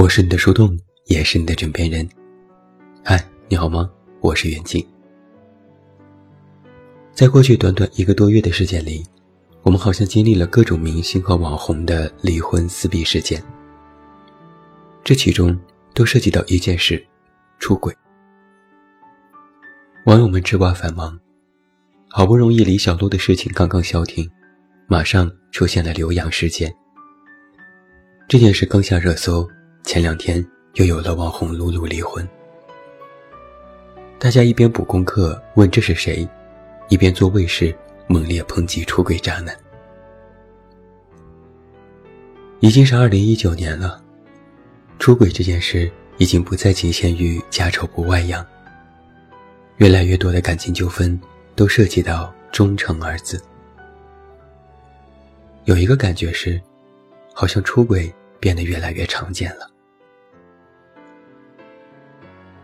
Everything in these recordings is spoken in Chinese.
我是你的树洞，也是你的枕边人。嗨，你好吗？我是袁静。在过去短短一个多月的时间里，我们好像经历了各种明星和网红的离婚撕逼事件。这其中都涉及到一件事：出轨。网友们吃瓜繁忙，好不容易李小璐的事情刚刚消停，马上出现了刘洋事件。这件事刚下热搜。前两天又有了网红露露离婚，大家一边补功课问这是谁，一边做卫士猛烈抨击出轨渣男。已经是二零一九年了，出轨这件事已经不再仅限于家丑不外扬，越来越多的感情纠纷都涉及到忠诚二字。有一个感觉是，好像出轨变得越来越常见了。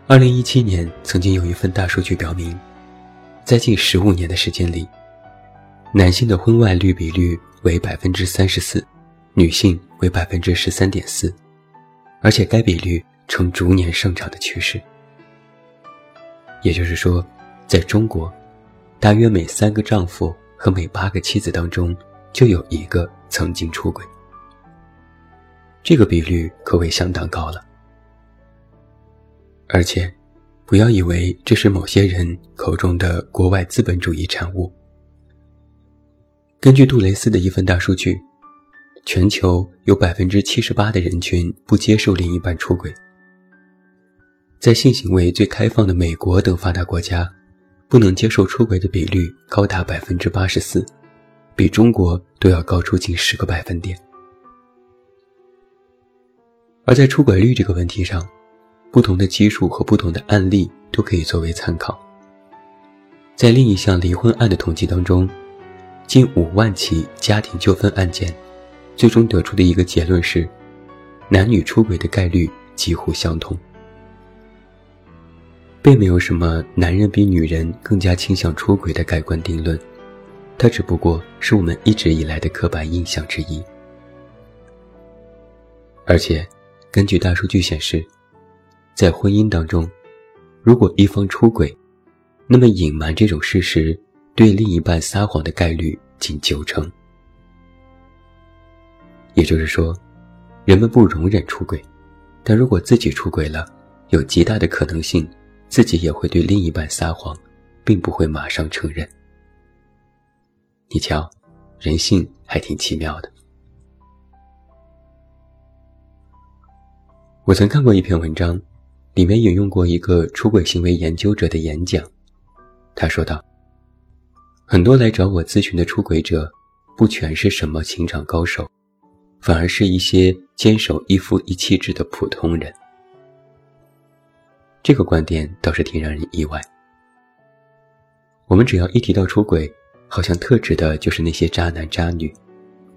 二零一七年，曾经有一份大数据表明，在近十五年的时间里，男性的婚外率比率为百分之三十四，女性为百分之十三点四，而且该比率呈逐年上涨的趋势。也就是说，在中国，大约每三个丈夫和每八个妻子当中，就有一个曾经出轨。这个比率可谓相当高了。而且，不要以为这是某些人口中的国外资本主义产物。根据杜蕾斯的一份大数据，全球有百分之七十八的人群不接受另一半出轨。在性行为最开放的美国等发达国家，不能接受出轨的比率高达百分之八十四，比中国都要高出近十个百分点。而在出轨率这个问题上，不同的基数和不同的案例都可以作为参考。在另一项离婚案的统计当中，近五万起家庭纠纷案件，最终得出的一个结论是，男女出轨的概率几乎相同，并没有什么男人比女人更加倾向出轨的盖棺定论，它只不过是我们一直以来的刻板印象之一。而且，根据大数据显示。在婚姻当中，如果一方出轨，那么隐瞒这种事实，对另一半撒谎的概率仅九成。也就是说，人们不容忍出轨，但如果自己出轨了，有极大的可能性，自己也会对另一半撒谎，并不会马上承认。你瞧，人性还挺奇妙的。我曾看过一篇文章。里面引用过一个出轨行为研究者的演讲，他说道：“很多来找我咨询的出轨者，不全是什么情场高手，反而是一些坚守一夫一妻制的普通人。”这个观点倒是挺让人意外。我们只要一提到出轨，好像特指的就是那些渣男渣女，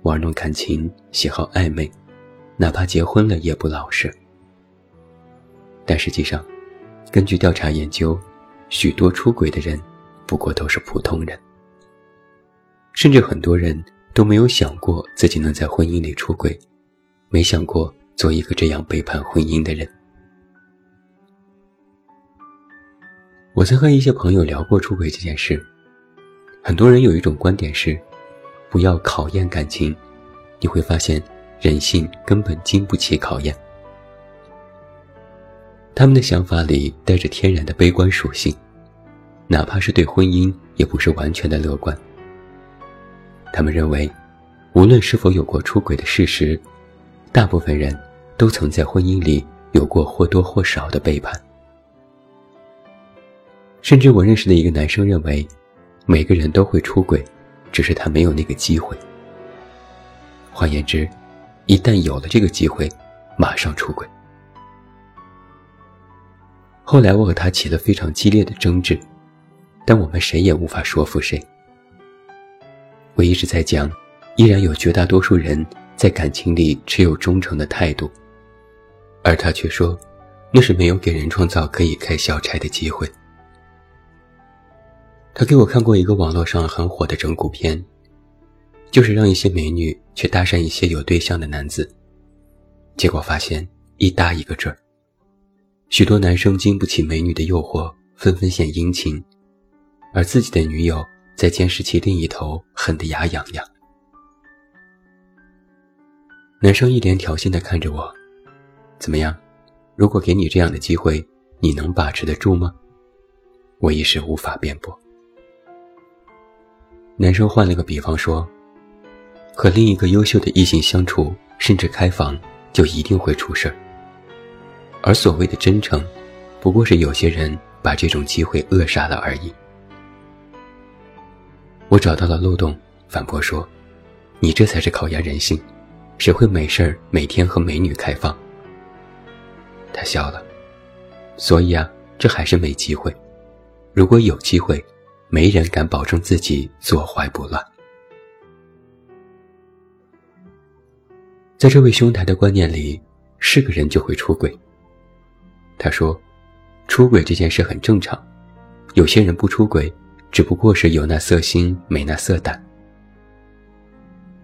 玩弄感情，喜好暧昧，哪怕结婚了也不老实。但实际上，根据调查研究，许多出轨的人不过都是普通人，甚至很多人都没有想过自己能在婚姻里出轨，没想过做一个这样背叛婚姻的人。我曾和一些朋友聊过出轨这件事，很多人有一种观点是：不要考验感情，你会发现人性根本经不起考验。他们的想法里带着天然的悲观属性，哪怕是对婚姻，也不是完全的乐观。他们认为，无论是否有过出轨的事实，大部分人都曾在婚姻里有过或多或少的背叛。甚至我认识的一个男生认为，每个人都会出轨，只是他没有那个机会。换言之，一旦有了这个机会，马上出轨。后来我和他起了非常激烈的争执，但我们谁也无法说服谁。我一直在讲，依然有绝大多数人在感情里持有忠诚的态度，而他却说，那是没有给人创造可以开小差的机会。他给我看过一个网络上很火的整蛊片，就是让一些美女去搭讪一些有对象的男子，结果发现一搭一个准儿。许多男生经不起美女的诱惑，纷纷献殷勤，而自己的女友在监视器另一头恨得牙痒痒。男生一脸挑衅地看着我：“怎么样？如果给你这样的机会，你能把持得住吗？”我一时无法辩驳。男生换了个比方说：“和另一个优秀的异性相处，甚至开房，就一定会出事儿。而所谓的真诚，不过是有些人把这种机会扼杀了而已。”我找到了漏洞，反驳说：“你这才是考验人性。”谁会没事儿每天和美女开放？他笑了，所以啊，这还是没机会。如果有机会，没人敢保证自己坐怀不乱。在这位兄台的观念里，是个人就会出轨。他说，出轨这件事很正常，有些人不出轨，只不过是有那色心没那色胆。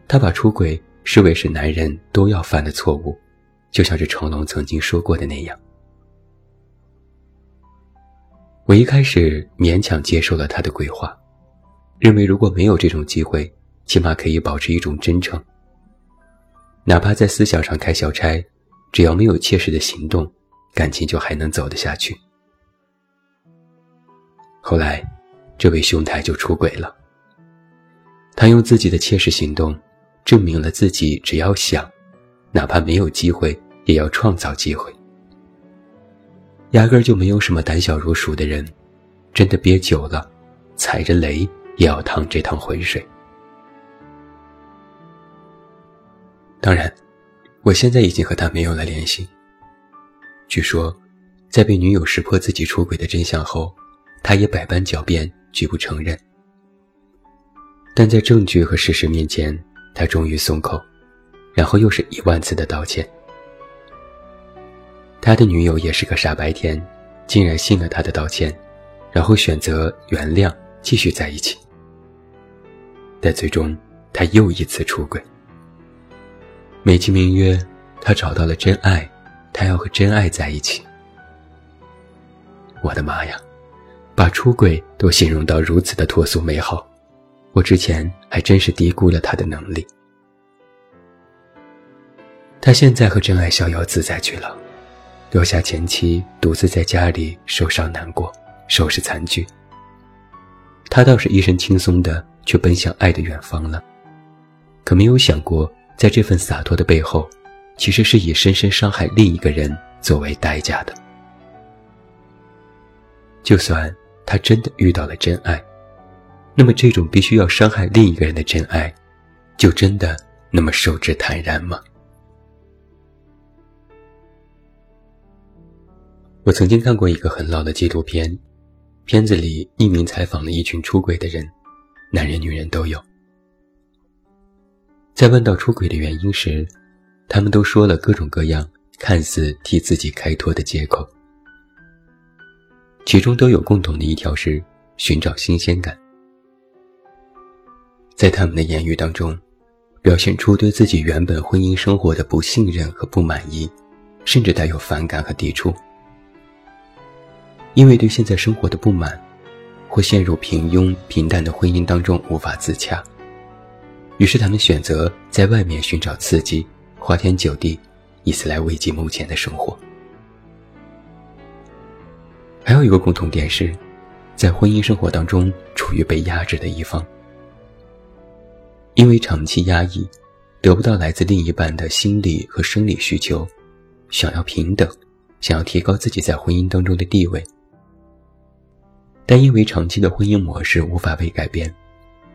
他把出轨。视为是男人都要犯的错误，就像是成龙曾经说过的那样。我一开始勉强接受了他的规划，认为如果没有这种机会，起码可以保持一种真诚。哪怕在思想上开小差，只要没有切实的行动，感情就还能走得下去。后来，这位兄台就出轨了。他用自己的切实行动。证明了自己只要想，哪怕没有机会，也要创造机会。压根儿就没有什么胆小如鼠的人，真的憋久了，踩着雷也要趟这趟浑水。当然，我现在已经和他没有了联系。据说，在被女友识破自己出轨的真相后，他也百般狡辩，拒不承认。但在证据和事实面前，他终于松口，然后又是一万次的道歉。他的女友也是个傻白甜，竟然信了他的道歉，然后选择原谅，继续在一起。但最终，他又一次出轨，美其名曰他找到了真爱，他要和真爱在一起。我的妈呀，把出轨都形容到如此的脱俗美好！我之前还真是低估了他的能力。他现在和真爱逍遥自在去了，留下前妻独自在家里受伤难过，收拾残局。他倒是一身轻松的去奔向爱的远方了，可没有想过，在这份洒脱的背后，其实是以深深伤害另一个人作为代价的。就算他真的遇到了真爱。那么，这种必须要伤害另一个人的真爱，就真的那么受之坦然吗？我曾经看过一个很老的纪录片，片子里匿名采访了一群出轨的人，男人女人都有。在问到出轨的原因时，他们都说了各种各样看似替自己开脱的借口，其中都有共同的一条是寻找新鲜感。在他们的言语当中，表现出对自己原本婚姻生活的不信任和不满意，甚至带有反感和抵触。因为对现在生活的不满，或陷入平庸平淡的婚姻当中无法自洽，于是他们选择在外面寻找刺激，花天酒地，以此来慰藉目前的生活。还有一个共同点是，在婚姻生活当中处于被压制的一方。因为长期压抑，得不到来自另一半的心理和生理需求，想要平等，想要提高自己在婚姻当中的地位，但因为长期的婚姻模式无法被改变，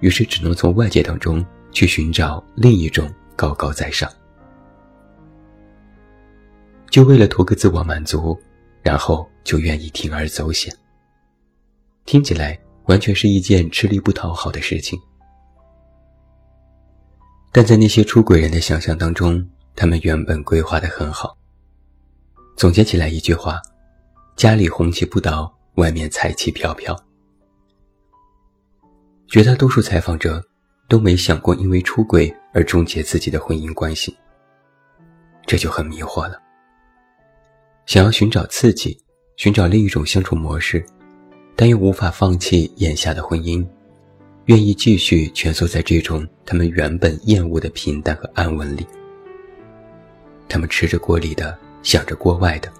于是只能从外界当中去寻找另一种高高在上，就为了图个自我满足，然后就愿意铤而走险。听起来完全是一件吃力不讨好的事情。但在那些出轨人的想象当中，他们原本规划的很好。总结起来一句话：家里红旗不倒，外面彩旗飘飘。绝大多数采访者都没想过因为出轨而终结自己的婚姻关系，这就很迷惑了。想要寻找刺激，寻找另一种相处模式，但又无法放弃眼下的婚姻，愿意继续蜷缩在这种他们原本厌恶的平淡和安稳里。他们吃着锅里的，想着锅外的，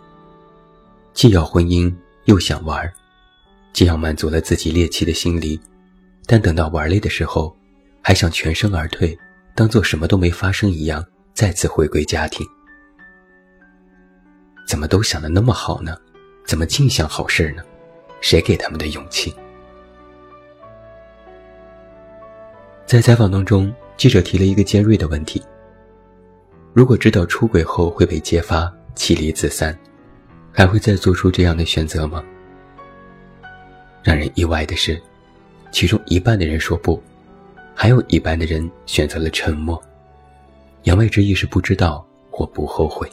既要婚姻，又想玩儿，既要满足了自己猎奇的心理，但等到玩累的时候，还想全身而退，当做什么都没发生一样，再次回归家庭。怎么都想的那么好呢？怎么净想好事呢？谁给他们的勇气？在采访当中，记者提了一个尖锐的问题：如果知道出轨后会被揭发、妻离子散，还会再做出这样的选择吗？让人意外的是，其中一半的人说不，还有一半的人选择了沉默。言外之意是不知道或不后悔。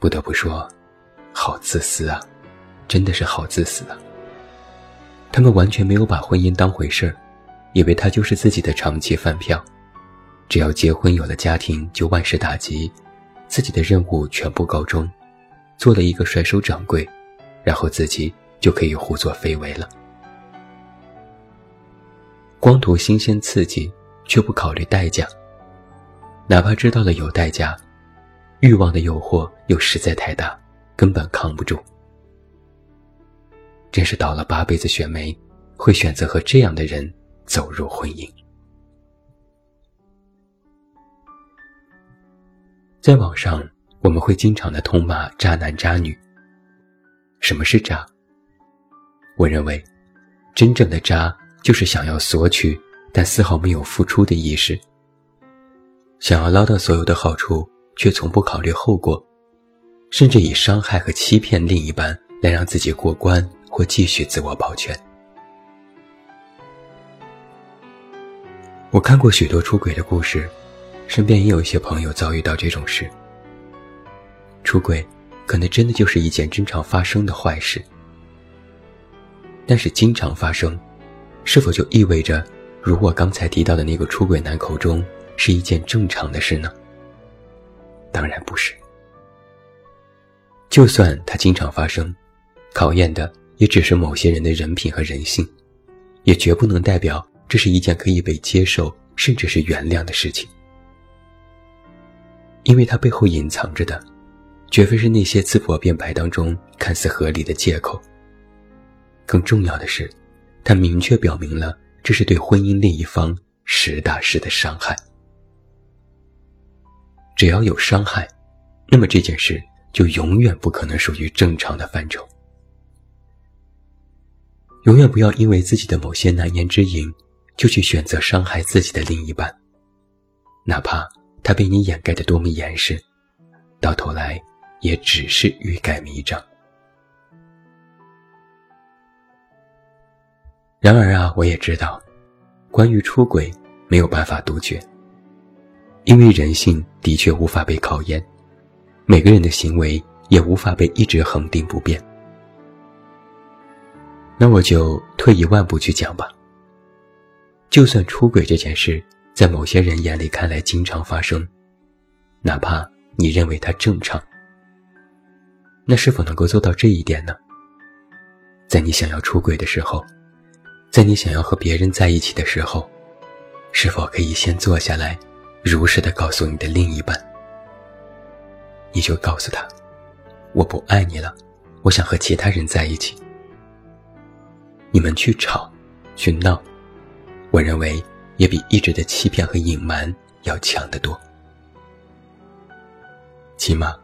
不得不说，好自私啊，真的是好自私啊！他们完全没有把婚姻当回事儿，以为他就是自己的长期饭票，只要结婚有了家庭就万事大吉，自己的任务全部告终，做了一个甩手掌柜，然后自己就可以胡作非为了。光图新鲜刺激，却不考虑代价，哪怕知道了有代价。欲望的诱惑又实在太大，根本扛不住。真是倒了八辈子血霉，会选择和这样的人走入婚姻。在网上，我们会经常的痛骂渣男渣女。什么是渣？我认为，真正的渣就是想要索取，但丝毫没有付出的意识，想要捞到所有的好处。却从不考虑后果，甚至以伤害和欺骗另一半来让自己过关或继续自我保全。我看过许多出轨的故事，身边也有一些朋友遭遇到这种事。出轨可能真的就是一件经常发生的坏事，但是经常发生，是否就意味着，如我刚才提到的那个出轨男口中是一件正常的事呢？当然不是。就算它经常发生，考验的也只是某些人的人品和人性，也绝不能代表这是一件可以被接受甚至是原谅的事情。因为它背后隐藏着的，绝非是那些自我辩白当中看似合理的借口。更重要的是，它明确表明了这是对婚姻另一方实打实的伤害。只要有伤害，那么这件事就永远不可能属于正常的范畴。永远不要因为自己的某些难言之隐，就去选择伤害自己的另一半，哪怕他被你掩盖的多么严实，到头来也只是欲盖弥彰。然而啊，我也知道，关于出轨，没有办法杜绝。因为人性的确无法被考验，每个人的行为也无法被一直恒定不变。那我就退一万步去讲吧。就算出轨这件事在某些人眼里看来经常发生，哪怕你认为它正常，那是否能够做到这一点呢？在你想要出轨的时候，在你想要和别人在一起的时候，是否可以先坐下来？如实的告诉你的另一半，你就告诉他：“我不爱你了，我想和其他人在一起。”你们去吵，去闹，我认为也比一直的欺骗和隐瞒要强得多。起码，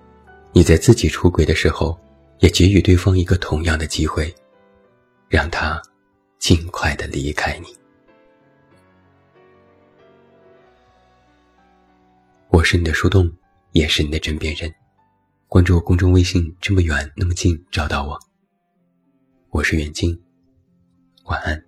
你在自己出轨的时候，也给予对方一个同样的机会，让他尽快的离开你。我是你的树洞，也是你的枕边人。关注我公众微信，这么远那么近，找到我。我是远近，晚安。